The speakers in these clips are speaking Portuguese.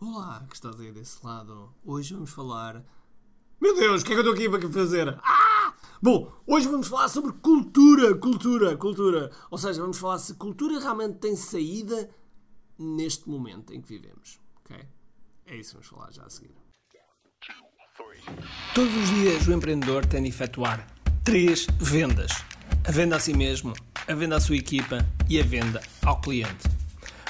Olá, que estás aí desse lado. Hoje vamos falar. Meu Deus, o que é que eu estou aqui para fazer? Ah! Bom, hoje vamos falar sobre cultura, cultura, cultura. Ou seja, vamos falar se cultura realmente tem saída neste momento em que vivemos. Ok? É isso que vamos falar já a seguir. Todos os dias o empreendedor tem de efetuar três vendas: a venda a si mesmo, a venda à sua equipa e a venda ao cliente.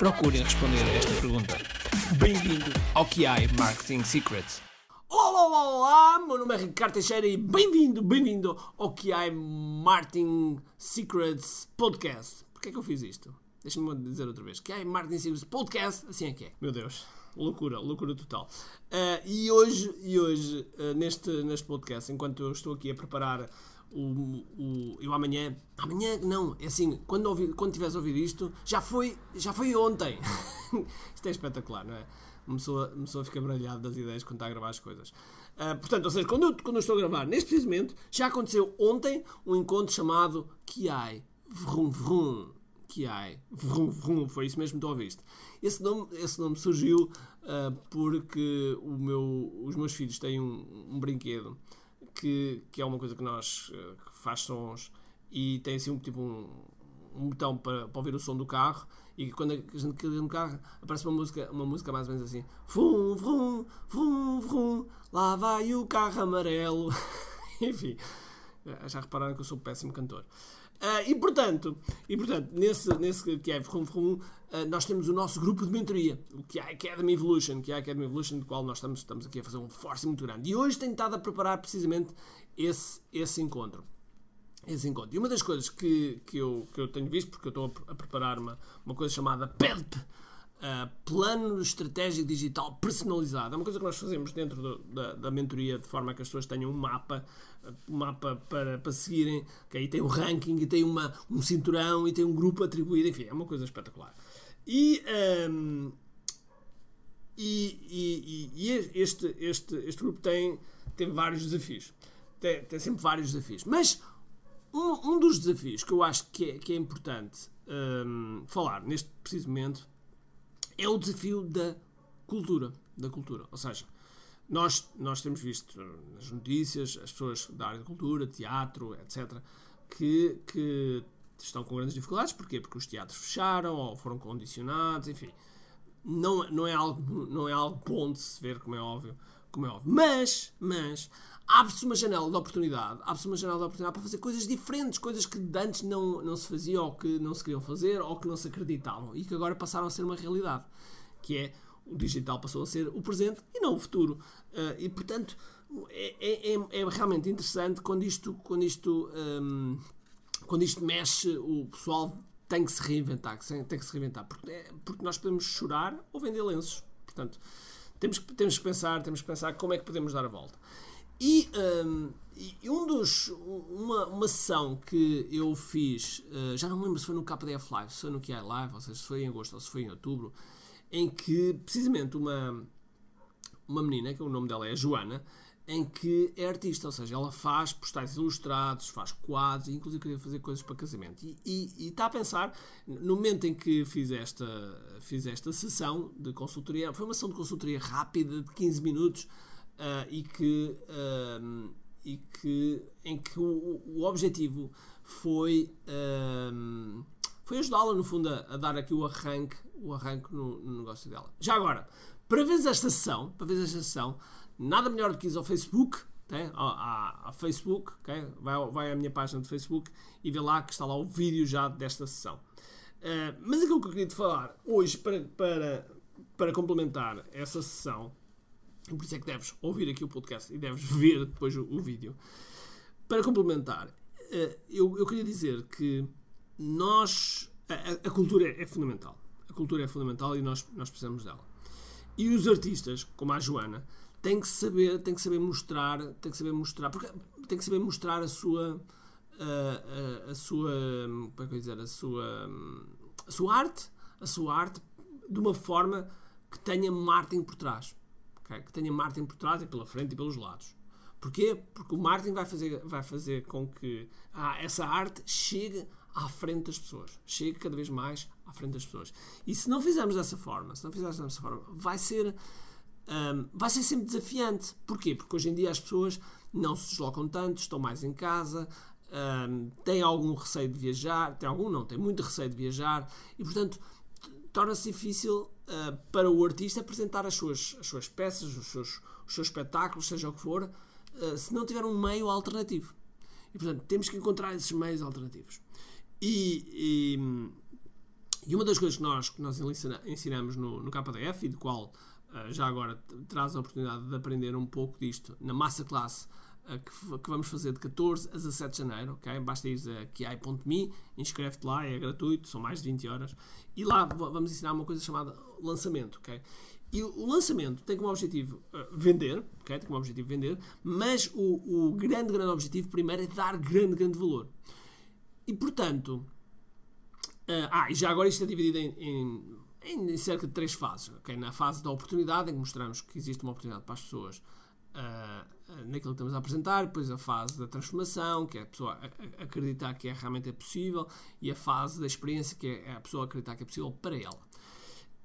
procurem responder a esta pergunta. Bem-vindo ao QI Marketing Secrets. Olá, olá, olá, meu nome é Ricardo Teixeira e bem-vindo, bem-vindo ao QI Marketing Secrets Podcast. Porquê é que eu fiz isto? Deixa-me dizer outra vez. QI Marketing Secrets Podcast, assim é que é. Meu Deus, loucura, loucura total. Uh, e hoje, e hoje uh, neste, neste podcast, enquanto eu estou aqui a preparar o, o, eu amanhã. Amanhã não, é assim, quando, ouvi, quando tiveres a ouvir isto, já foi, já foi ontem. isto é espetacular, não é? Uma pessoa, fica brilhada das ideias quando está a gravar as coisas. Uh, portanto, ou seja, quando eu, quando eu estou a gravar, neste precisamente, já aconteceu ontem um encontro chamado Kiai Vrum Vrum. Kiai Vrum Vrum, foi isso mesmo que tu ouviste. Esse nome, esse nome surgiu uh, porque o meu, os meus filhos têm um, um brinquedo que, que é uma coisa que nós eh, que faz sons e tem assim um tipo um, um botão para, para ouvir o som do carro e quando a gente clica no carro aparece uma música, uma música mais ou menos assim vrum, vrum, vrum, vrum, lá vai o carro amarelo. Enfim, já repararam que eu sou um péssimo cantor Uh, e portanto, e, portanto nesse, nesse que é Vrum, uh, nós temos o nosso grupo de mentoria, o que é Academy Evolution, que é Academy Evolution, do qual nós estamos, estamos aqui a fazer um force muito grande. E hoje tenho estado a preparar precisamente esse, esse encontro. Esse encontro. E uma das coisas que, que, eu, que eu tenho visto, porque eu estou a, preparar uma, uma coisa chamada PEDP, Uh, plano estratégico digital personalizado. É uma coisa que nós fazemos dentro do, da, da mentoria de forma que as pessoas tenham um mapa, um mapa para, para seguirem, que aí tem um ranking e tem uma, um cinturão e tem um grupo atribuído, enfim, é uma coisa espetacular. E, um, e, e, e, este, este, este grupo tem, tem vários desafios. Tem, tem sempre vários desafios. Mas um, um dos desafios que eu acho que é, que é importante um, falar neste preciso momento é o desafio da cultura. Da cultura. Ou seja, nós, nós temos visto nas notícias as pessoas da área de cultura, teatro, etc., que, que estão com grandes dificuldades. Porquê? Porque os teatros fecharam ou foram condicionados, enfim. Não, não, é algo, não é algo bom de se ver, como é óbvio. Como é óbvio. Mas, mas abre-se uma janela de oportunidade, abre-se uma janela de oportunidade para fazer coisas diferentes, coisas que antes não, não se faziam, ou que não se queriam fazer, ou que não se acreditavam, e que agora passaram a ser uma realidade, que é o digital passou a ser o presente e não o futuro. Uh, e portanto é, é, é, é, realmente interessante quando isto, quando isto, um, quando isto mexe, o pessoal tem que se reinventar, tem que se reinventar, porque, é, porque nós podemos chorar ou vender lenços. Portanto, temos que, temos que pensar, temos que pensar como é que podemos dar a volta. E, um, e um dos, uma, uma sessão que eu fiz, uh, já não me lembro se foi no KDF Live, se foi no QI Live, ou seja, se foi em agosto ou se foi em outubro, em que precisamente uma, uma menina, que o nome dela é Joana, em que é artista, ou seja, ela faz postais ilustrados, faz quadros, inclusive queria fazer coisas para casamento. E, está a pensar, no momento em que fiz esta, fiz esta sessão de consultoria, foi uma sessão de consultoria rápida de 15 minutos, uh, e que, uh, e que em que o, o objetivo foi uh, foi ajudá-la no fundo a, a, dar aqui o arranque o arranque no, no, negócio dela já agora para ver esta sessão para ver esta sessão nada melhor do que ir ao Facebook okay? a, Facebook okay? vai, vai à minha página de Facebook e vê lá que está lá o vídeo já desta sessão uh, mas aquilo que eu queria te falar hoje para, para, para complementar essa sessão por isso é que deves ouvir aqui o podcast e deves ver depois o, o vídeo. Para complementar, uh, eu, eu queria dizer que nós. A, a, cultura é fundamental. A cultura é fundamental e nós, nós precisamos dela. E os artistas, como a Joana, têm que saber, têm que saber mostrar, têm que saber mostrar, porque têm que saber mostrar a sua a, a, a sua, como é que eu dizer, a sua a sua arte, a sua arte de uma forma que tenha marketing por trás. Okay? Que tenha marketing por trás e pela frente e pelos lados. Porquê? Porque o marketing vai fazer, vai fazer com que ah, essa arte chegue à frente das pessoas. Chegue cada vez mais à frente das pessoas. E se não fizermos dessa forma, se não fizermos dessa forma, vai ser, um, vai ser sempre desafiante. Porquê? Porque hoje em dia as pessoas não se deslocam tanto, estão mais em casa, um, têm algum receio de viajar, tem algum não, tem muito receio de viajar e portanto torna-se difícil uh, para o artista apresentar as suas, as suas peças, os seus, os seus espetáculos, seja o que for, uh, se não tiver um meio alternativo. E portanto temos que encontrar esses meios alternativos. E, e, e uma das coisas que nós, que nós ensinamos no, no KDF e de qual já agora traz a oportunidade de aprender um pouco disto na massa classe uh, que, que, vamos fazer de 14 a 17 de janeiro, ok? Basta ir a kiai.me, inscreve-te lá, é gratuito, são mais de 20 horas, e lá vamos ensinar uma coisa chamada lançamento, ok? E o lançamento tem como objetivo uh, vender, okay? tem como objetivo vender, mas o, o grande, grande objetivo primeiro é dar grande, grande valor. E portanto, ah, e já agora isto é dividido em, em, em, cerca de três fases. Okay? Na fase da oportunidade, em que mostramos que existe uma oportunidade para as pessoas uh, naquilo que estamos a apresentar, depois a fase da transformação, que é a pessoa acreditar que é realmente é possível, e a fase da experiência, que é a pessoa acreditar que é possível para ela.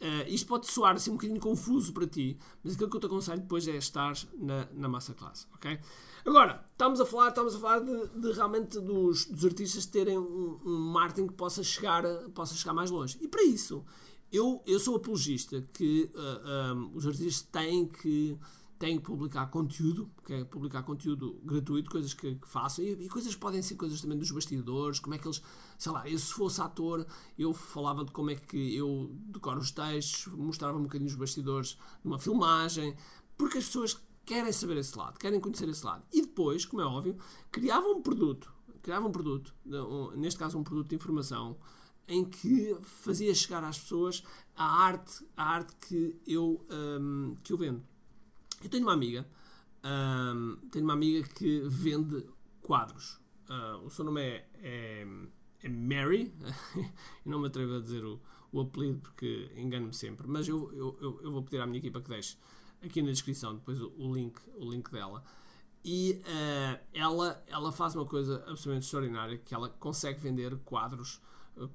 Uh, isto pode soar assim um bocadinho confuso para ti, mas aquilo que eu te aconselho depois é estar na, na massa classe, ok? Agora, estamos a falar, estamos a falar de, de realmente dos, dos, artistas terem um, um, marketing que possa chegar, possa chegar mais longe. E para isso, eu, eu sou apologista que uh, eh, um, os artistas têm que têm que publicar conteúdo, que é publicar conteúdo gratuito, coisas que, que façam, e, e, coisas podem ser coisas também dos bastidores, como é que eles, sei lá, eu se fosse ator, eu falava de como é que eu decoro os textos, mostrava um bocadinho os bastidores numa filmagem, porque as pessoas querem saber esse lado, querem conhecer esse lado. E depois, como é óbvio, criavam um produto, criavam um produto, neste caso um produto de informação, em que fazia chegar às pessoas a arte, a arte que eu, um, que eu vendo. Eu tenho uma amiga, um, tenho uma amiga que vende quadros. Uh, o seu nome é, é, é Mary, eu não me atrevo a dizer o, o apelido porque engano-me sempre, mas eu, eu, eu, vou pedir à minha equipa que deixe aqui na descrição depois o, o link, o link dela. E uh, ela, ela faz uma coisa absolutamente extraordinária, que ela consegue vender quadros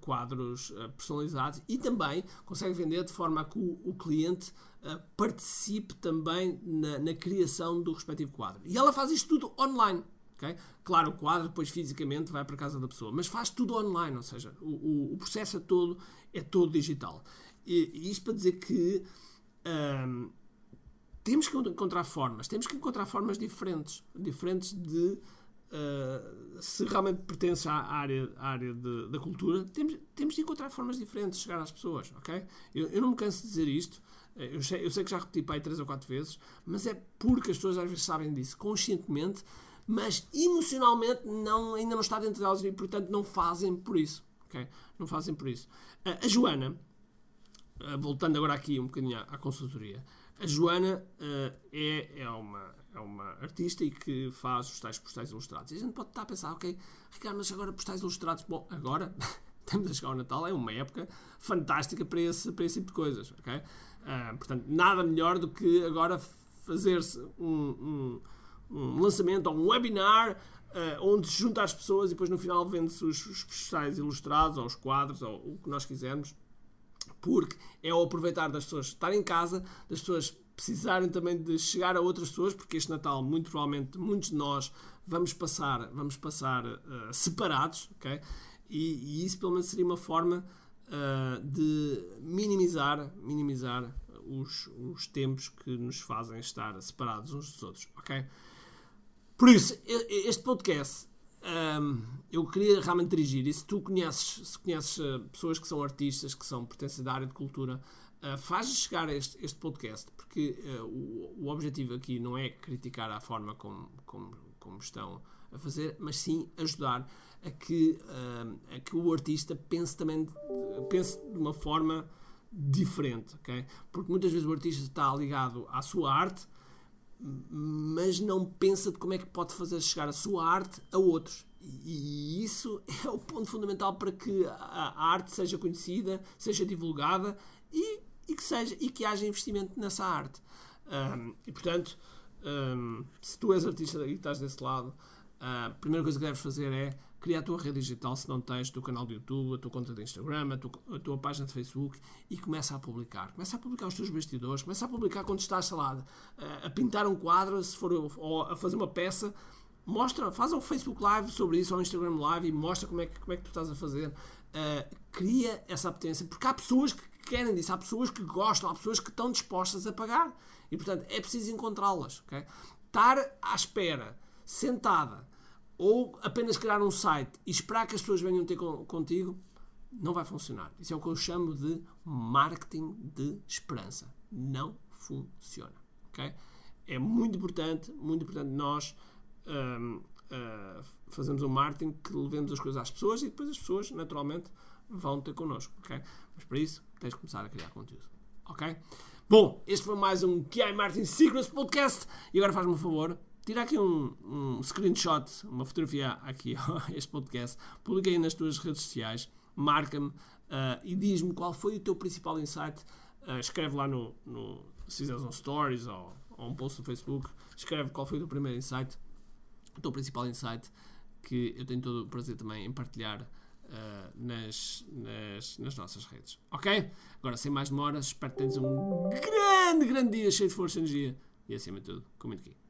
quadros uh, personalizados e também consegue vender de forma a que o, cliente uh, participe também na, na, criação do respectivo quadro. E ela faz isto tudo online. Okay? Claro, o quadro depois fisicamente vai para a casa da pessoa, mas faz tudo online, ou seja, o, o, processo é todo, é todo digital. E, e isto para dizer que um, temos que encontrar formas, temos que encontrar formas diferentes, diferentes de uh, se realmente pertence à área, à área de, da cultura, temos, temos de encontrar formas diferentes de chegar às pessoas, ok? Eu, eu não me canso de dizer isto, eh, eu sei, eu sei que já repeti para aí três ou quatro vezes, mas é porque as pessoas às vezes sabem disso conscientemente, mas emocionalmente não, ainda não está dentro delas e, portanto, não fazem por isso. ok? Não fazem por isso. Uh, a Joana, uh, voltando agora aqui um bocadinho à, à consultoria, a Joana uh, é, é, uma, é uma artista e que faz os tais postais ilustrados. E a gente pode estar a pensar, ok, Ricardo, mas agora postais ilustrados, bom, agora estamos a chegar ao Natal, é uma época fantástica para esse, para esse tipo de coisas, ok? Uh, portanto, nada melhor do que agora fazer-se um, um, um, lançamento ou um webinar uh, onde se junta as pessoas e depois no final vende-se os, os postais ilustrados ou os quadros ou o que nós quisermos porque é o aproveitar das pessoas estarem em casa, das pessoas precisarem também de chegar a outras pessoas, porque este Natal, muito provavelmente, muitos de nós vamos passar, vamos passar uh, separados, ok? E, e, isso pelo menos seria uma forma uh, de minimizar, minimizar os, os tempos que nos fazem estar separados uns dos outros, ok? Por isso, este podcast um, eu queria realmente dirigir e se tu conheces, se conheces uh, pessoas que são artistas, que são pertencem da área de cultura, uh, faz chegar este, este podcast, porque uh, o, o objetivo aqui não é criticar a forma como, como, como estão a fazer, mas sim ajudar a que, a que o artista pense também pense de uma forma diferente, ok? Porque muitas vezes o artista está ligado à sua arte, mas não pensa de como é que pode fazer chegar a sua arte a outros. E isso é o ponto fundamental para que a arte seja conhecida, seja divulgada e, e que, seja, e que haja investimento nessa arte. Um, e portanto, um, se tu és artista e estás desse lado, a primeira coisa que deves fazer é criar a tua rede digital, se não tens, o teu canal de YouTube, a tua conta de Instagram, a tua, a tua página de Facebook e começa a publicar. Começa a publicar os teus bastidores, começa a publicar quando estás, sei lá, a, a pintar um quadro, se for, ou a fazer uma peça. Mostra, faz um Facebook Live sobre isso, ou um Instagram Live e mostra como é que, como é que tu estás a fazer. Uh, cria essa apetência, porque há pessoas que querem disso, há pessoas que gostam, há pessoas que estão dispostas a pagar. E portanto é preciso encontrá-las. Okay? Estar à espera, sentada, ou apenas criar um site e esperar que as pessoas venham ter contigo, não vai funcionar. Isso é o que eu chamo de marketing de esperança. Não funciona. Okay? É muito importante, muito importante nós um, uh, hum, fazermos um marketing que levemos as coisas às pessoas e depois as pessoas, naturalmente, vão ter connosco. Okay? Mas para isso, tens de começar a criar conteúdo. Ok? Bom, este foi mais um QI Martin Secrets Podcast. E agora faz-me um favor, tira aqui um, um screenshot, uma fotografia aqui a este podcast, publica aí nas tuas redes sociais, marca-me uh, e diz-me qual foi o teu principal insight. Uh, escreve lá no, no stories ou, ou, um post no Facebook, escreve qual foi o teu primeiro insight, o teu principal insight, que eu tenho todo o prazer também em partilhar uh, nas, nas, nas nossas redes. Ok? Agora, sem mais demoras, espero que tenhas um grande, grande dia cheio de força e energia e acima de tudo, comente aqui.